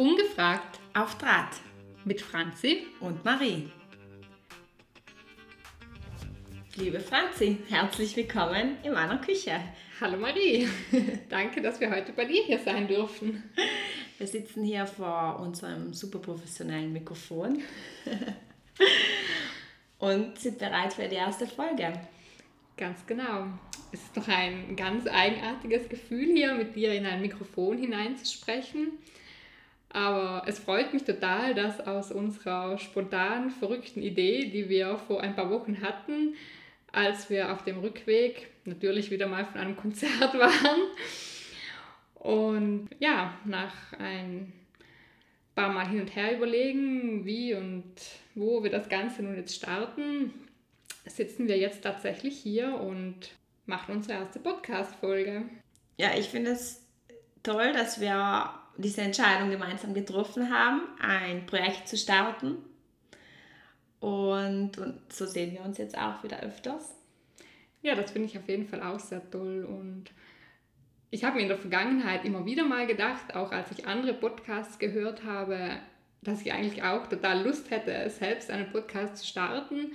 Ungefragt auf Draht mit Franzi und Marie. Liebe Franzi, herzlich willkommen in meiner Küche. Hallo Marie, danke, dass wir heute bei dir hier sein dürfen. Wir sitzen hier vor unserem super professionellen Mikrofon und sind bereit für die erste Folge. Ganz genau. Es ist doch ein ganz eigenartiges Gefühl hier, mit dir in ein Mikrofon hineinzusprechen. Aber es freut mich total, dass aus unserer spontanen, verrückten Idee, die wir vor ein paar Wochen hatten, als wir auf dem Rückweg natürlich wieder mal von einem Konzert waren. Und ja, nach ein paar Mal hin und her überlegen, wie und wo wir das Ganze nun jetzt starten, sitzen wir jetzt tatsächlich hier und machen unsere erste Podcast-Folge. Ja, ich finde es toll, dass wir diese Entscheidung gemeinsam getroffen haben, ein Projekt zu starten. Und, und so sehen wir uns jetzt auch wieder öfters. Ja, das finde ich auf jeden Fall auch sehr toll. Und ich habe mir in der Vergangenheit immer wieder mal gedacht, auch als ich andere Podcasts gehört habe, dass ich eigentlich auch total Lust hätte, selbst einen Podcast zu starten.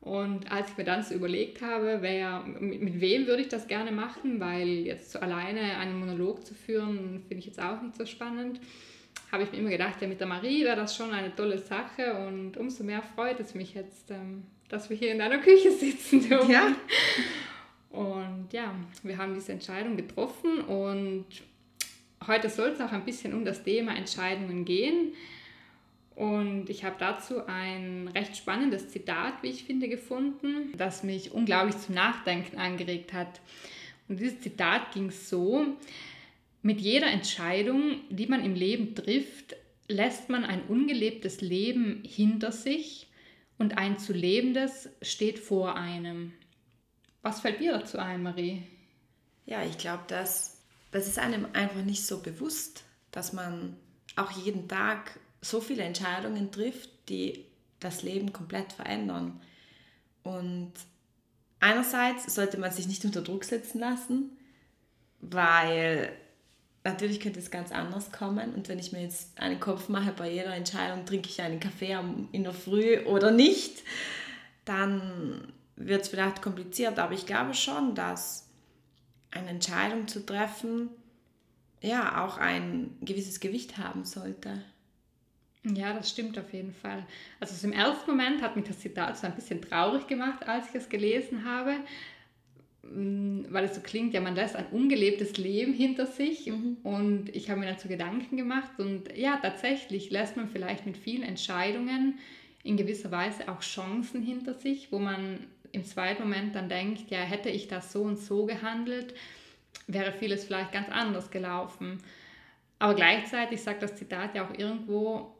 Und als ich mir dann so überlegt habe, wer, mit, mit wem würde ich das gerne machen, weil jetzt so alleine einen Monolog zu führen, finde ich jetzt auch nicht so spannend, habe ich mir immer gedacht, ja, mit der Marie wäre das schon eine tolle Sache und umso mehr freut es mich jetzt, ähm, dass wir hier in deiner Küche sitzen dürfen. Ja. Und ja, wir haben diese Entscheidung getroffen und heute soll es auch ein bisschen um das Thema Entscheidungen gehen. Und ich habe dazu ein recht spannendes Zitat, wie ich finde, gefunden, das mich unglaublich zum Nachdenken angeregt hat. Und dieses Zitat ging so, mit jeder Entscheidung, die man im Leben trifft, lässt man ein ungelebtes Leben hinter sich und ein zu lebendes steht vor einem. Was fällt dir dazu ein, Marie? Ja, ich glaube, dass das ist einem einfach nicht so bewusst, dass man auch jeden Tag so viele Entscheidungen trifft, die das Leben komplett verändern. Und einerseits sollte man sich nicht unter Druck setzen lassen, weil natürlich könnte es ganz anders kommen. Und wenn ich mir jetzt einen Kopf mache bei jeder Entscheidung, trinke ich einen Kaffee in der Früh oder nicht, dann wird es vielleicht kompliziert. Aber ich glaube schon, dass eine Entscheidung zu treffen ja auch ein gewisses Gewicht haben sollte. Ja, das stimmt auf jeden Fall. Also im ersten Moment hat mich das Zitat so ein bisschen traurig gemacht, als ich es gelesen habe, mm, weil es so klingt, ja, man lässt ein ungelebtes Leben hinter sich mhm. und ich habe mir dazu Gedanken gemacht und ja, tatsächlich lässt man vielleicht mit vielen Entscheidungen in gewisser Weise auch Chancen hinter sich, wo man im zweiten Moment dann denkt, ja, hätte ich das so und so gehandelt, wäre vieles vielleicht ganz anders gelaufen. Aber gleichzeitig sagt das Zitat ja auch irgendwo,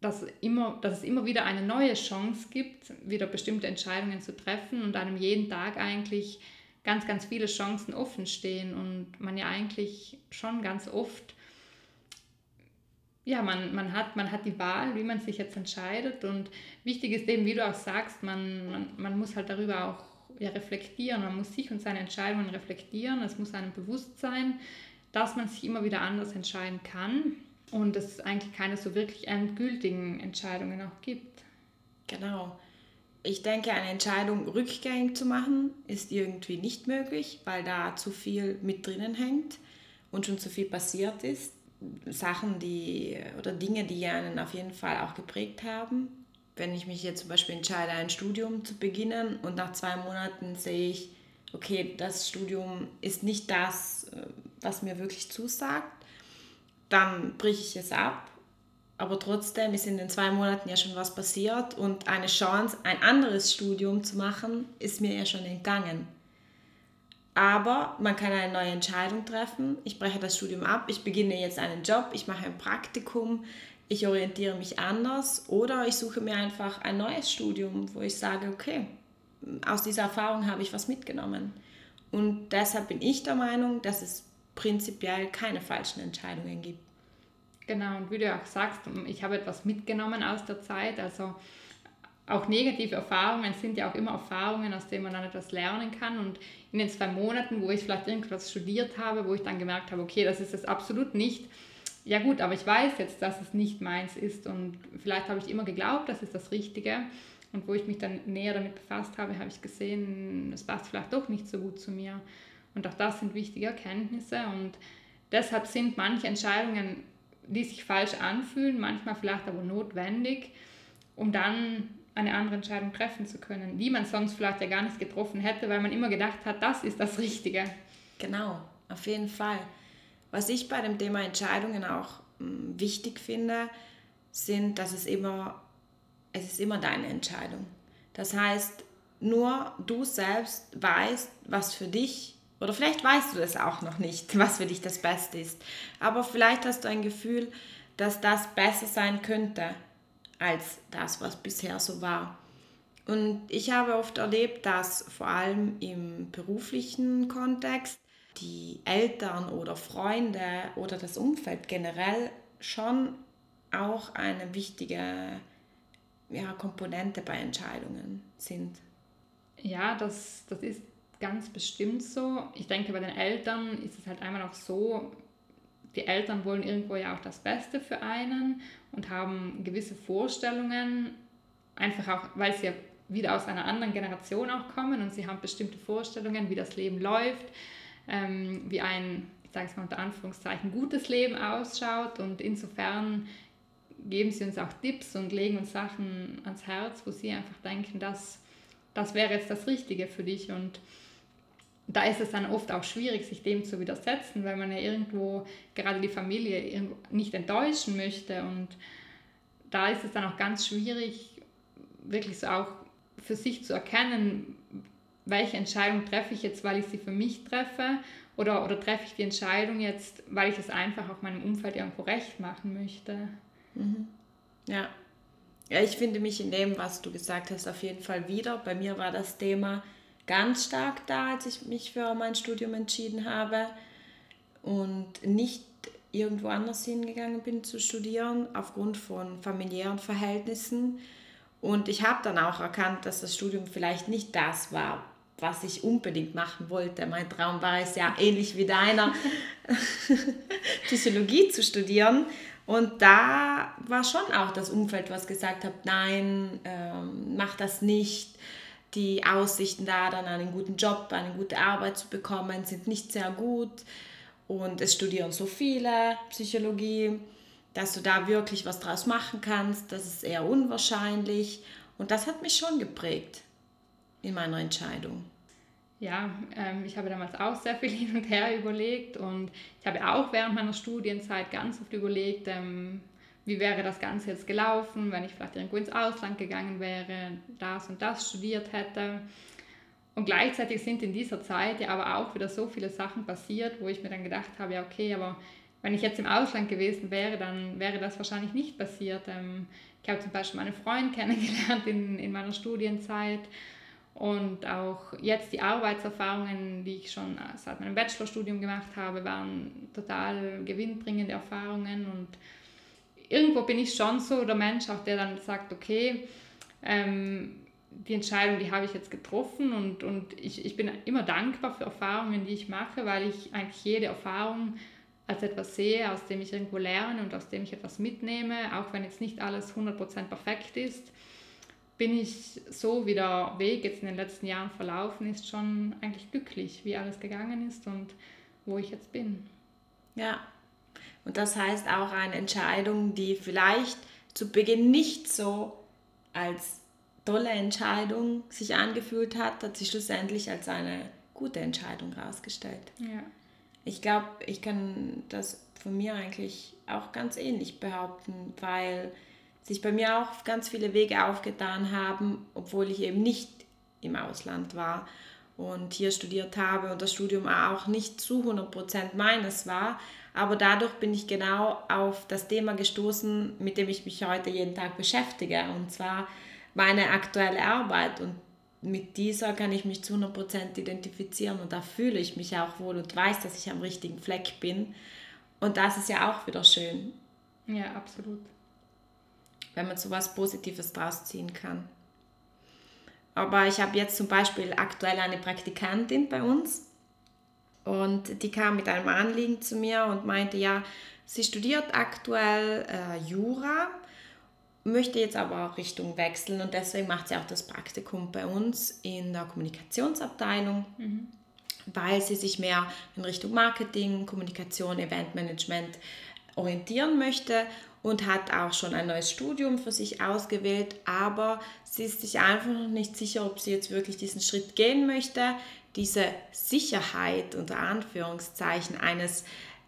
dass, immer, dass es immer wieder eine neue Chance gibt, wieder bestimmte Entscheidungen zu treffen und einem jeden Tag eigentlich ganz, ganz viele Chancen offen stehen und man ja eigentlich schon ganz oft, ja, man, man, hat, man hat die Wahl, wie man sich jetzt entscheidet und wichtig ist eben, wie du auch sagst, man, man, man muss halt darüber auch ja, reflektieren, man muss sich und seine Entscheidungen reflektieren, es muss einem bewusst sein, dass man sich immer wieder anders entscheiden kann und es eigentlich keine so wirklich endgültigen Entscheidungen auch gibt. Genau. Ich denke, eine Entscheidung rückgängig zu machen, ist irgendwie nicht möglich, weil da zu viel mit drinnen hängt und schon zu viel passiert ist. Sachen, die oder Dinge, die einen auf jeden Fall auch geprägt haben. Wenn ich mich jetzt zum Beispiel entscheide, ein Studium zu beginnen und nach zwei Monaten sehe ich, okay, das Studium ist nicht das, äh, was mir wirklich zusagt, dann breche ich es ab. Aber trotzdem ist in den zwei Monaten ja schon was passiert und eine Chance, ein anderes Studium zu machen, ist mir ja schon entgangen. Aber man kann eine neue Entscheidung treffen. Ich breche das Studium ab, ich beginne jetzt einen Job, ich mache ein Praktikum, ich orientiere mich anders oder ich suche mir einfach ein neues Studium, wo ich sage, okay, aus dieser Erfahrung habe ich was mitgenommen. Und deshalb bin ich der Meinung, dass es prinzipiell keine falschen Entscheidungen gibt. Genau, und wie du auch sagst, ich habe etwas mitgenommen aus der Zeit. Also auch negative Erfahrungen sind ja auch immer Erfahrungen, aus denen man dann etwas lernen kann. Und in den zwei Monaten, wo ich vielleicht irgendwas studiert habe, wo ich dann gemerkt habe, okay, das ist es absolut nicht, ja gut, aber ich weiß jetzt, dass es nicht meins ist und vielleicht habe ich immer geglaubt, das ist das Richtige. Und wo ich mich dann näher damit befasst habe, habe ich gesehen, es passt vielleicht doch nicht so gut zu mir. Und auch das sind wichtige Erkenntnisse. Und deshalb sind manche Entscheidungen, die sich falsch anfühlen, manchmal vielleicht aber notwendig, um dann eine andere Entscheidung treffen zu können, die man sonst vielleicht ja gar nicht getroffen hätte, weil man immer gedacht hat, das ist das Richtige. Genau, auf jeden Fall. Was ich bei dem Thema Entscheidungen auch hm, wichtig finde, sind, dass es immer, es ist immer deine Entscheidung. Das heißt, nur du selbst weißt, was für dich, oder vielleicht weißt du das auch noch nicht, was für dich das Beste ist, aber vielleicht hast du ein Gefühl, dass das besser sein könnte als das, was bisher so war. Und ich habe oft erlebt, dass vor allem im beruflichen Kontext die Eltern oder Freunde oder das Umfeld generell schon auch eine wichtige ja, Komponente bei Entscheidungen sind. Ja, das, das ist ganz bestimmt so. Ich denke, bei den Eltern ist es halt einmal auch so, die Eltern wollen irgendwo ja auch das Beste für einen und haben gewisse Vorstellungen, einfach auch, weil sie ja wieder aus einer anderen Generation auch kommen und sie haben bestimmte Vorstellungen, wie das Leben läuft, ähm, wie ein, ich sage es mal unter Anführungszeichen, gutes Leben ausschaut und insofern geben sie uns auch Tipps und legen uns Sachen ans Herz, wo sie einfach denken, dass das wäre jetzt das Richtige für dich und da ist es dann oft auch schwierig, sich dem zu widersetzen, weil man ja irgendwo gerade die Familie nicht enttäuschen möchte. Und da ist es dann auch ganz schwierig, wirklich so auch für sich zu erkennen, welche Entscheidung treffe ich jetzt, weil ich sie für mich treffe oder, oder treffe ich die Entscheidung jetzt, weil ich es einfach auch meinem Umfeld irgendwo recht machen möchte. Mhm. Ja. Ja, ich finde mich in dem, was du gesagt hast, auf jeden Fall wieder. Bei mir war das Thema, ganz stark da, als ich mich für mein Studium entschieden habe und nicht irgendwo anders hingegangen bin zu studieren, aufgrund von familiären Verhältnissen. Und ich habe dann auch erkannt, dass das Studium vielleicht nicht das war, was ich unbedingt machen wollte. Mein Traum war es ja ähnlich wie deiner, Psychologie zu studieren. Und da war schon auch das Umfeld, was gesagt hat, nein, ähm, mach das nicht die Aussichten da, dann einen guten Job, eine gute Arbeit zu bekommen, sind nicht sehr gut. Und es studieren so viele Psychologie, dass du da wirklich was draus machen kannst. Das ist eher unwahrscheinlich. Und das hat mich schon geprägt in meiner Entscheidung. Ja, ähm, ich habe damals auch sehr viel hin und her überlegt und ich habe auch während meiner Studienzeit ganz oft überlegt, ähm, wie wäre das Ganze jetzt gelaufen, wenn ich vielleicht irgendwo ins Ausland gegangen wäre, das und das studiert hätte. Und gleichzeitig sind in dieser Zeit ja aber auch wieder so viele Sachen passiert, wo ich mir dann gedacht habe, ja okay, aber wenn ich jetzt im Ausland gewesen wäre, dann wäre das wahrscheinlich nicht passiert. Ähm, ich habe zum Beispiel meinen Freund kennengelernt in, in meiner Studienzeit und auch jetzt die Arbeitserfahrungen, die ich schon seit meinem Bachelorstudium gemacht habe, waren total gewinnbringende Erfahrungen. Und irgendwo bin ich schon so der Mensch, auch der dann sagt, okay, ähm, die Entscheidung, die habe ich jetzt getroffen und, und ich, ich bin immer dankbar für Erfahrungen, die ich mache, weil ich eigentlich jede Erfahrung als etwas sehe, aus dem ich irgendwo lerne und aus dem ich etwas mitnehme, auch wenn jetzt nicht alles 100% perfekt ist, bin ich so, wie der Weg jetzt in den letzten Jahren verlaufen ist, schon eigentlich glücklich, wie alles gegangen ist und wo ich jetzt bin. Ja, und das heißt auch eine Entscheidung, die vielleicht zu Beginn nicht so als tolle Entscheidung sich angefühlt hat, hat sich schlussendlich als eine gute Entscheidung herausgestellt. Ja. Ich glaube, ich kann das von mir eigentlich auch ganz ähnlich behaupten, weil sich bei mir auch ganz viele Wege aufgetan haben, obwohl ich eben nicht im Ausland war und hier studiert habe und das Studium auch nicht zu 100% meines war, aber dadurch bin ich genau auf das Thema gestoßen, mit dem ich mich heute jeden Tag beschäftige. Und zwar meine aktuelle Arbeit. Und mit dieser kann ich mich zu 100% identifizieren. Und da fühle ich mich auch wohl und weiß, dass ich am richtigen Fleck bin. Und das ist ja auch wieder schön. Ja, absolut. Wenn man so was Positives draus ziehen kann. Aber ich habe jetzt zum Beispiel aktuell eine Praktikantin bei uns Und die kam mit einem Anliegen zu mir und meinte, ja, sie studiert aktuell äh, Jura, möchte jetzt aber auch Richtung wechseln und deswegen macht sie auch das Praktikum bei uns in der Kommunikationsabteilung, mhm. weil sie sich mehr in Richtung Marketing, Kommunikation, Eventmanagement orientieren möchte und hat auch schon ein neues Studium für sich ausgewählt, aber sie ist sich einfach noch nicht sicher, ob sie jetzt wirklich diesen Schritt gehen möchte, diese Sicherheit unter Anführungszeichen eines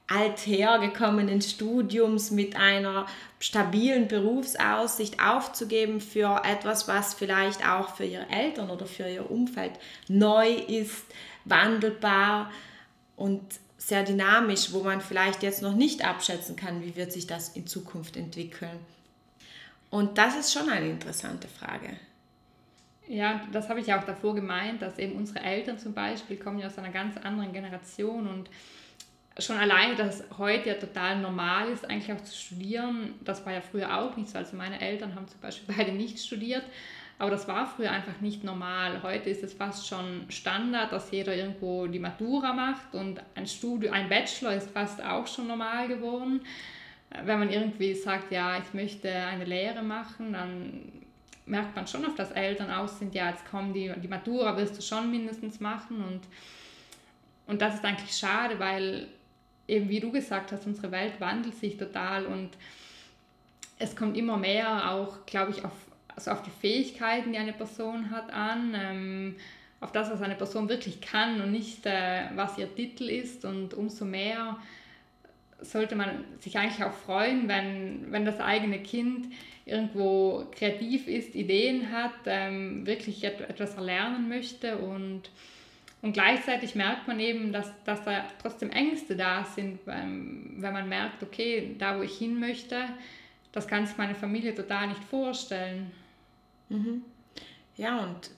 althergekommenen Studiums mit einer stabilen Berufsaussicht aufzugeben für etwas, was vielleicht auch für ihre Eltern oder für ihr Umfeld neu ist, wandelbar und sehr dynamisch, wo man vielleicht jetzt noch nicht abschätzen kann, wie wird sich das in Zukunft entwickeln. Und das ist schon eine interessante Frage. Ja, das habe ich auch davor gemeint, dass eben unsere Eltern zum Beispiel kommen ja aus einer ganz anderen Generation und schon alleine, dass heute ja total normal ist, eigentlich auch zu studieren, das war ja früher auch nicht so. Also meine Eltern haben zum Beispiel beide nicht studiert, aber das war früher einfach nicht normal. Heute ist es fast schon Standard, dass jeder irgendwo die Matura macht und ein Studium, ein Bachelor ist fast auch schon normal geworden. Wenn man irgendwie sagt, ja, ich möchte eine Lehre machen, dann merkt man schon oft, dass Eltern aus sind, ja, jetzt kommen die, die Matura wirst du schon mindestens machen und, und das ist eigentlich schade, weil eben wie du gesagt hast, unsere Welt wandelt sich total und es kommt immer mehr auch, glaube ich, auf, also auf die Fähigkeiten, die eine Person hat, an, ähm, auf das, was eine Person wirklich kann und nicht, äh, was ihr Titel ist und umso mehr sollte man sich eigentlich auch freuen, wenn, wenn das eigene Kind irgendwo kreativ ist, Ideen hat, ähm, wirklich etwas erlernen möchte und, und gleichzeitig merkt man eben, dass, dass da trotzdem Ängste da sind, ähm, wenn man merkt, okay, da wo ich hin möchte, das kann sich meine Familie total nicht vorstellen. Mhm. Ja, und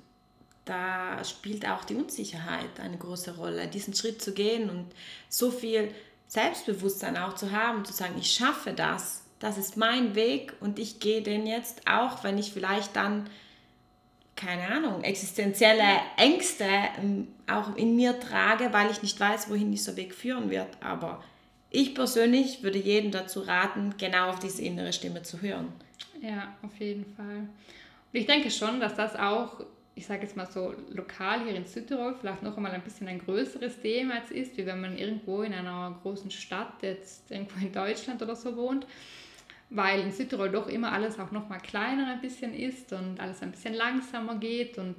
da spielt auch die Unsicherheit eine große Rolle, diesen Schritt zu gehen und so viel Selbstbewusstsein auch zu haben, zu sagen, ich schaffe das, das ist mein Weg und ich gehe den jetzt, auch wenn ich vielleicht dann, keine Ahnung, existenzielle Ängste ähm, auch in mir trage, weil ich nicht weiß, wohin dieser Weg führen wird. Aber ich persönlich würde jedem dazu raten, genau auf diese innere Stimme zu hören. Ja, auf jeden Fall. Ich denke schon, dass das auch ich sage jetzt mal so lokal hier in Südtirol vielleicht noch einmal ein bisschen ein größeres Thema jetzt ist, wie wenn man irgendwo in einer großen Stadt jetzt irgendwo in Deutschland oder so wohnt, weil in Südtirol doch immer alles auch noch mal kleiner ein bisschen ist und alles ein bisschen langsamer geht und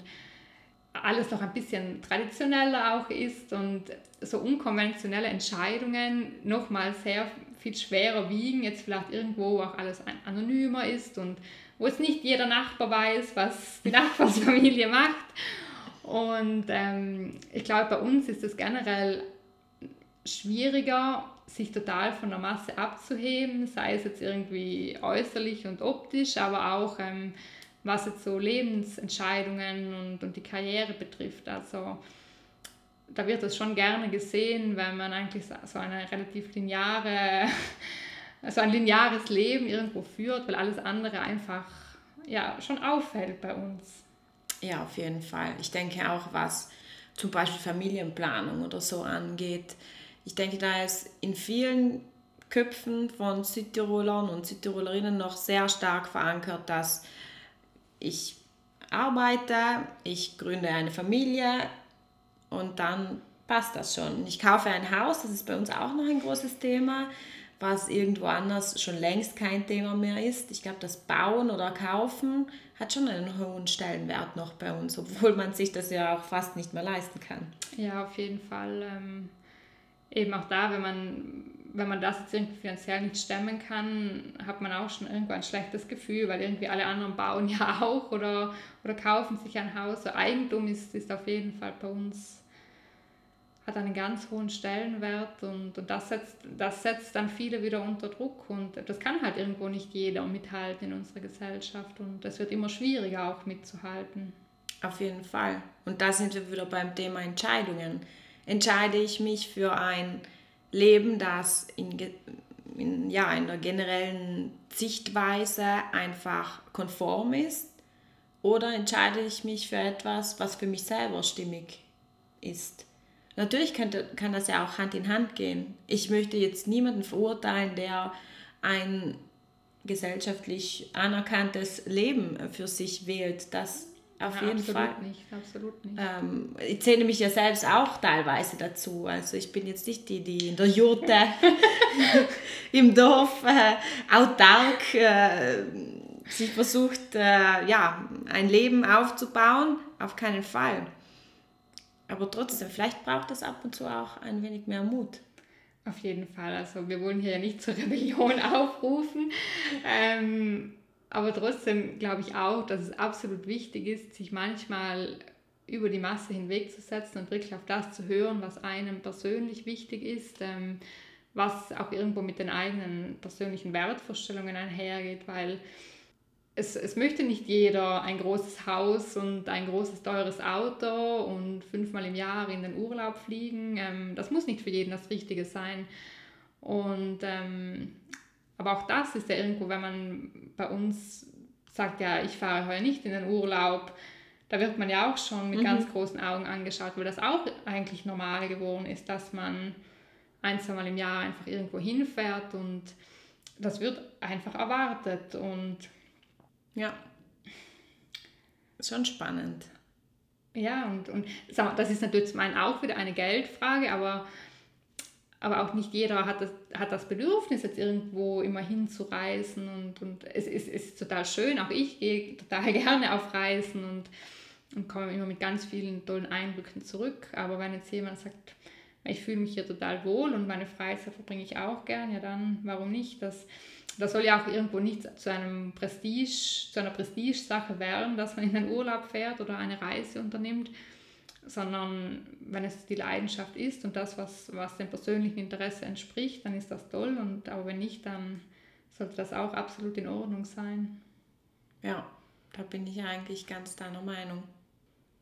alles noch ein bisschen traditioneller auch ist und so unkonventionelle Entscheidungen noch mal sehr viel schwerer wiegen, jetzt vielleicht irgendwo auch alles anonymer ist und wo es nicht jeder Nachbar weiß, was die Nachbarsfamilie macht. Und ähm, ich glaube, bei uns ist es generell schwieriger, sich total von der Masse abzuheben, sei es jetzt irgendwie äußerlich und optisch, aber auch ähm, was jetzt so Lebensentscheidungen und, und die Karriere betrifft. Also da wird es schon gerne gesehen, wenn man eigentlich so eine relativ lineare also ein lineares Leben irgendwo führt, weil alles andere einfach ja, schon auffällt bei uns. Ja, auf jeden Fall. Ich denke auch, was zum Beispiel Familienplanung oder so angeht. Ich denke, da ist in vielen Köpfen von Südtirolern und Südtirolerinnen noch sehr stark verankert, dass ich arbeite, ich gründe eine Familie und dann passt das schon. Ich kaufe ein Haus, das ist bei uns auch noch ein großes Thema was irgendwo anders schon längst kein Thema mehr ist. Ich glaube, das Bauen oder Kaufen hat schon einen hohen Stellenwert noch bei uns, obwohl man sich das ja auch fast nicht mehr leisten kann. Ja, auf jeden Fall. Ähm, eben auch da, wenn man, wenn man das jetzt irgendwie finanziell nicht stemmen kann, hat man auch schon irgendwo ein schlechtes Gefühl, weil irgendwie alle anderen bauen ja auch oder, oder kaufen sich ein Haus. So Eigentum ist, ist auf jeden Fall bei uns hat einen ganz hohen Stellenwert und, und das, setzt, das setzt dann viele wieder unter Druck und das kann halt irgendwo nicht jeder mithalten in unserer Gesellschaft und es wird immer schwieriger auch mitzuhalten. Auf jeden Fall. Und da sind wir wieder beim Thema Entscheidungen. Entscheide ich mich für ein Leben, das in, in, ja, in der generellen Sichtweise einfach konform ist? Oder entscheide ich mich für etwas, was für mich selber stimmig ist? Natürlich kann, kann das ja auch Hand in Hand gehen. Ich möchte jetzt niemanden verurteilen, der ein gesellschaftlich anerkanntes Leben für sich wählt. Das auf ja, jeden absolut Fall. Nicht, absolut nicht. Ähm, ich zähle mich ja selbst auch teilweise dazu. Also ich bin jetzt nicht die, die in der Jurte im Dorf äh, autark äh, sich versucht, äh, ja, ein Leben aufzubauen. Auf keinen Fall. Aber trotzdem, vielleicht braucht es ab und zu auch ein wenig mehr Mut. Auf jeden Fall. Also wir wollen hier ja nicht zur Rebellion aufrufen. Ähm, aber trotzdem glaube ich auch, dass es absolut wichtig ist, sich manchmal über die Masse hinwegzusetzen und wirklich auf das zu hören, was einem persönlich wichtig ist, ähm, was auch irgendwo mit den eigenen persönlichen Wertvorstellungen einhergeht, weil es, es möchte nicht jeder ein großes Haus und ein großes teures Auto und fünfmal im Jahr in den Urlaub fliegen. Ähm, das muss nicht für jeden das Richtige sein. Und ähm, aber auch das ist ja irgendwo, wenn man bei uns sagt, ja, ich fahre heuer nicht in den Urlaub, da wird man ja auch schon mit mhm. ganz großen Augen angeschaut, weil das auch eigentlich normal geworden ist, dass man ein, zwei Mal im Jahr einfach irgendwo hinfährt und das wird einfach erwartet und ja. Schon spannend. Ja, und, und das ist natürlich zum einen auch wieder eine Geldfrage, aber, aber auch nicht jeder hat das, hat das Bedürfnis, jetzt irgendwo immer hinzureisen. Und, und es, ist, ist total schön, auch ich gehe total gerne auf Reisen und, und komme immer mit ganz vielen tollen Eindrücken zurück. Aber wenn jetzt jemand sagt, ich fühle mich hier total wohl und meine Freizeit verbringe ich auch gern, ja dann, warum nicht? Das, das soll ja auch irgendwo nicht zu einem Prestige, zu einer Prestigesache werden, dass man in den Urlaub fährt oder eine Reise unternimmt, sondern wenn es die Leidenschaft ist und das, was, was dem persönlichen Interesse entspricht, dann ist das toll. Und aber wenn nicht, dann sollte das auch absolut in Ordnung sein. Ja, da bin ich eigentlich ganz deiner Meinung.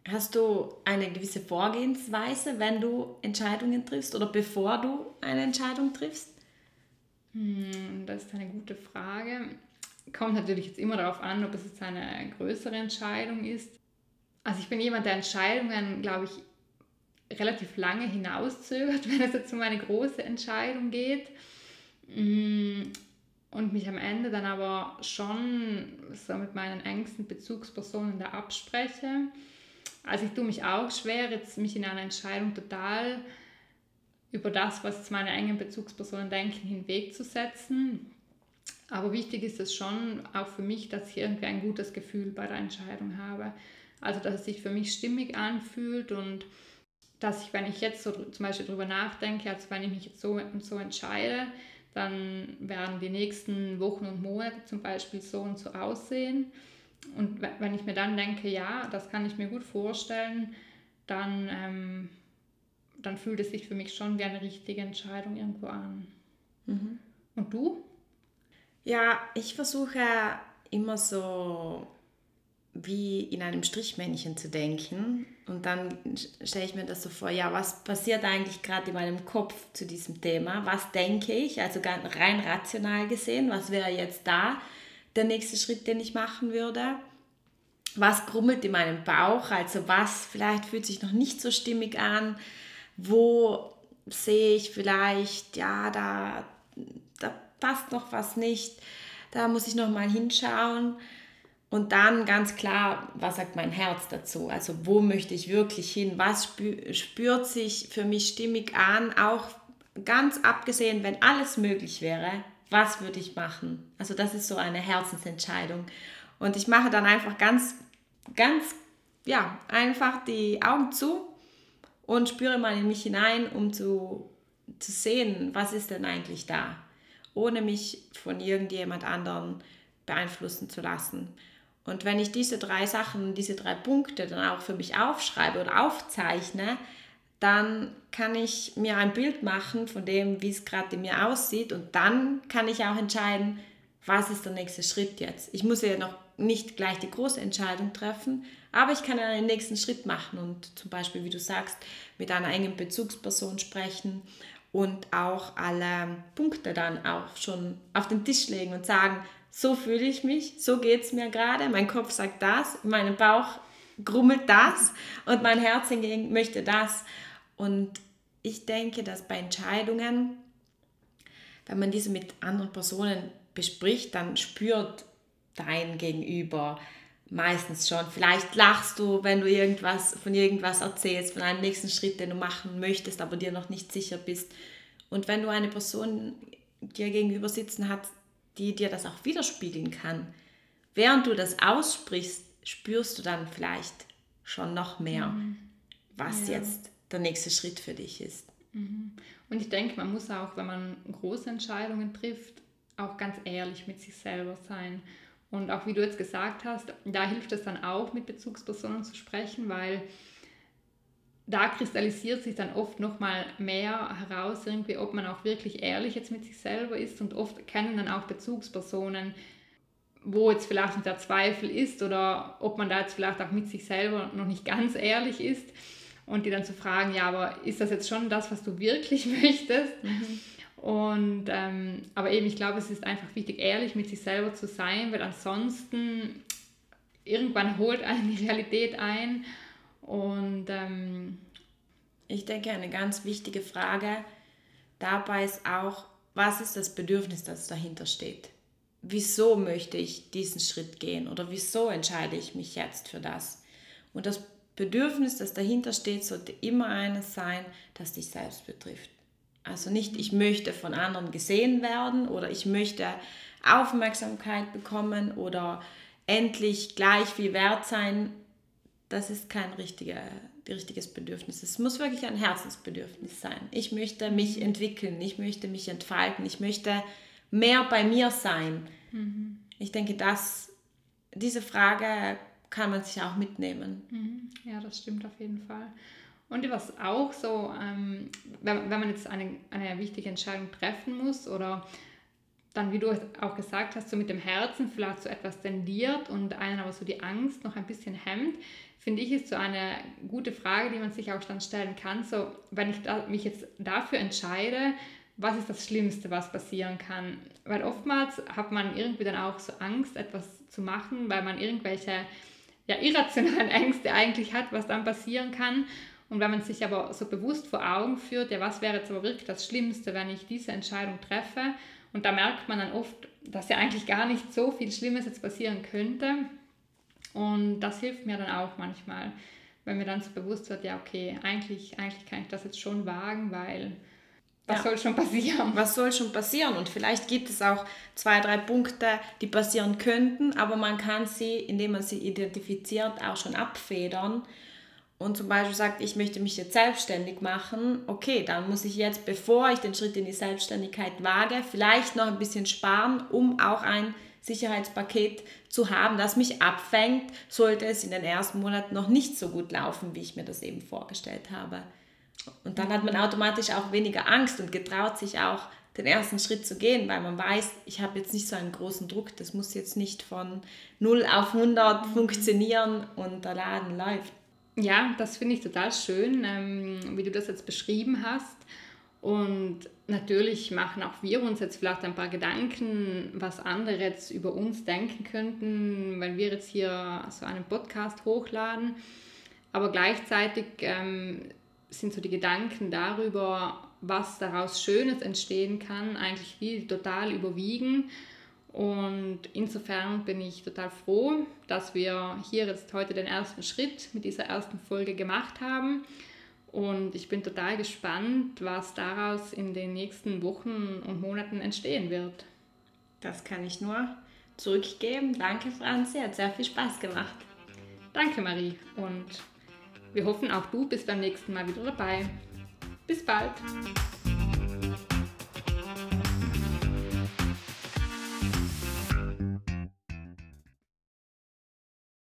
Hast du eine gewisse Vorgehensweise, wenn du Entscheidungen triffst oder bevor du eine Entscheidung triffst? Hm, das ist eine gute Frage. Kommt natürlich jetzt immer darauf an, ob es jetzt eine größere Entscheidung ist. Also ich bin jemand, der Entscheidungen, glaube ich, relativ lange hinauszögert, wenn es jetzt um eine große Entscheidung geht. Hm, und mich am Ende dann aber schon so mit meinen engsten Bezugspersonen da abspreche. Also ich tue mich auch schwer, jetzt mich in einer Entscheidung total über das, was meine engen Bezugspersonen denken, hinwegzusetzen. Aber wichtig ist es schon auch für mich, dass ich irgendwie ein gutes Gefühl bei der Entscheidung habe. Also dass es sich für mich stimmig anfühlt und dass ich, wenn ich jetzt so zum Beispiel darüber nachdenke, also wenn ich mich jetzt so und so entscheide, dann werden die nächsten Wochen und Monate zum Beispiel so und so aussehen. Und wenn ich mir dann denke, ja, das kann ich mir gut vorstellen, dann ähm, dann fühlt es sich für mich schon wie eine richtige Entscheidung irgendwo an. Mhm. Und du? Ja, ich versuche immer so wie in einem Strichmännchen zu denken. Und dann stelle ich mir das so vor, ja, was passiert eigentlich gerade in meinem Kopf zu diesem Thema? Was denke ich? Also rein rational gesehen, was wäre jetzt da der nächste Schritt, den ich machen würde? Was grummelt in meinem Bauch? Also was vielleicht fühlt sich noch nicht so stimmig an? wo sehe ich vielleicht, ja, da, da passt noch was nicht, da muss ich noch mal hinschauen. Und dann ganz klar, was sagt mein Herz dazu? Also wo möchte ich wirklich hin? Was spürt sich für mich stimmig an? Auch ganz abgesehen, wenn alles möglich wäre, was würde ich machen? Also das ist so eine Herzensentscheidung. Und ich mache dann einfach ganz, ganz, ja, einfach die Augen zu und spüre mal in mich hinein, um zu, zu sehen, was ist denn eigentlich da, ohne mich von irgendjemand anderen beeinflussen zu lassen. Und wenn ich diese drei Sachen, diese drei Punkte dann auch für mich aufschreibe oder aufzeichne, dann kann ich mir ein Bild machen von dem, wie es gerade in mir aussieht und dann kann ich auch entscheiden, was ist der nächste Schritt jetzt. Ich muss ja noch nicht gleich die große Entscheidung treffen, aber ich kann einen nächsten Schritt machen und zum Beispiel, wie du sagst, mit einer engen Bezugsperson sprechen und auch alle Punkte dann auch schon auf den Tisch legen und sagen, so fühle ich mich, so geht es mir gerade, mein Kopf sagt das, mein Bauch grummelt das und mein Herz hingegen möchte das. Und ich denke, dass bei Entscheidungen, wenn man diese mit anderen Personen bespricht, dann spürt dein Gegenüber meistens schon. Vielleicht lachst du, wenn du irgendwas von irgendwas erzählst, von einem nächsten Schritt, den du machen möchtest, aber dir noch nicht sicher bist. Und wenn du eine Person dir gegenüber sitzen hast, die dir das auch widerspiegeln kann, während du das aussprichst, spürst du dann vielleicht schon noch mehr, mhm. was ja. jetzt der nächste Schritt für dich ist. Mhm. Und ich denke, man muss auch, wenn man große Entscheidungen trifft, auch ganz ehrlich mit sich selber sein. Und auch wie du jetzt gesagt hast, da hilft es dann auch, mit Bezugspersonen zu sprechen, weil da kristallisiert sich dann oft noch mal mehr heraus, irgendwie, ob man auch wirklich ehrlich jetzt mit sich selber ist. Und oft kennen dann auch Bezugspersonen, wo jetzt vielleicht der Zweifel ist oder ob man da jetzt vielleicht auch mit sich selber noch nicht ganz ehrlich ist und die dann zu fragen, ja, aber ist das jetzt schon das, was du wirklich möchtest? Mhm. Und ähm, aber eben, ich glaube, es ist einfach wichtig, ehrlich mit sich selber zu sein, weil ansonsten irgendwann holt einen die Realität ein. Und ähm, ich denke, eine ganz wichtige Frage dabei ist auch, was ist das Bedürfnis, das dahinter steht? wieso möchte ich diesen Schritt gehen oder wieso entscheide ich mich jetzt für das. Und das Bedürfnis, das dahinter steht, sollte immer eines sein, das dich selbst betrifft. Also nicht, ich möchte von anderen gesehen werden oder ich möchte Aufmerksamkeit bekommen oder endlich gleich viel wert sein. Das ist kein richtiger, richtiges Bedürfnis. Es muss wirklich ein Herzensbedürfnis sein. Ich möchte mich entwickeln, ich möchte mich entfalten, ich möchte mehr bei mir sein? Mhm. Ich denke, dass diese Frage kann man sich auch mitnehmen. Mhm. Ja, das stimmt auf jeden Fall. Und was auch so, ähm, wenn, wenn man jetzt eine, eine wichtige Entscheidung treffen muss oder dann, wie du auch gesagt hast, so mit dem Herzen vielleicht so etwas tendiert und einen aber so die Angst noch ein bisschen hemmt, finde ich, ist so eine gute Frage, die man sich auch dann stellen kann. So, wenn ich da, mich jetzt dafür entscheide, was ist das Schlimmste, was passieren kann. Weil oftmals hat man irgendwie dann auch so Angst, etwas zu machen, weil man irgendwelche ja, irrationalen Ängste eigentlich hat, was dann passieren kann. Und wenn man sich aber so bewusst vor Augen führt, ja, was wäre jetzt aber wirklich das Schlimmste, wenn ich diese Entscheidung treffe? Und da merkt man dann oft, dass ja eigentlich gar nicht so viel Schlimmes jetzt passieren könnte. Und das hilft mir dann auch manchmal, wenn mir dann so bewusst wird, ja, okay, eigentlich, eigentlich kann ich das jetzt schon wagen, weil was ja. soll schon passieren? Was soll schon passieren? Und vielleicht gibt es auch zwei, drei Punkte, die passieren könnten, aber man kann sie, indem man sie identifiziert, auch schon abfedern. Und zum Beispiel sagt, ich möchte mich jetzt selbstständig machen, okay, dann muss ich jetzt, bevor ich den Schritt in die Selbstständigkeit wage, vielleicht noch ein bisschen sparen, um auch ein Sicherheitspaket zu haben, das mich abfängt, sollte es in den ersten Monaten noch nicht so gut laufen, wie ich mir das eben vorgestellt habe. Und dann hat man automatisch auch weniger Angst und getraut sich auch, den ersten Schritt zu gehen, weil man weiß, ich habe jetzt nicht so einen großen Druck, das muss jetzt nicht von 0 auf 100 funktionieren und der Laden läuft. Ja, das finde ich total schön, ähm, wie du das jetzt beschrieben hast. Und natürlich machen auch wir uns jetzt vielleicht ein paar Gedanken, was andere jetzt über uns denken könnten, wenn wir jetzt hier so einen Podcast hochladen. Aber gleichzeitig ähm, sind so die Gedanken darüber, was daraus Schönes entstehen kann, eigentlich wie total überwiegen. Und insofern bin ich total froh, dass wir hier jetzt heute den ersten Schritt mit dieser ersten Folge gemacht haben. Und ich bin total gespannt, was daraus in den nächsten Wochen und Monaten entstehen wird. Das kann ich nur zurückgeben. Danke, Franzi, hat sehr viel Spaß gemacht. Danke, Marie. Und wir hoffen, auch du bist beim nächsten Mal wieder dabei. Bis bald!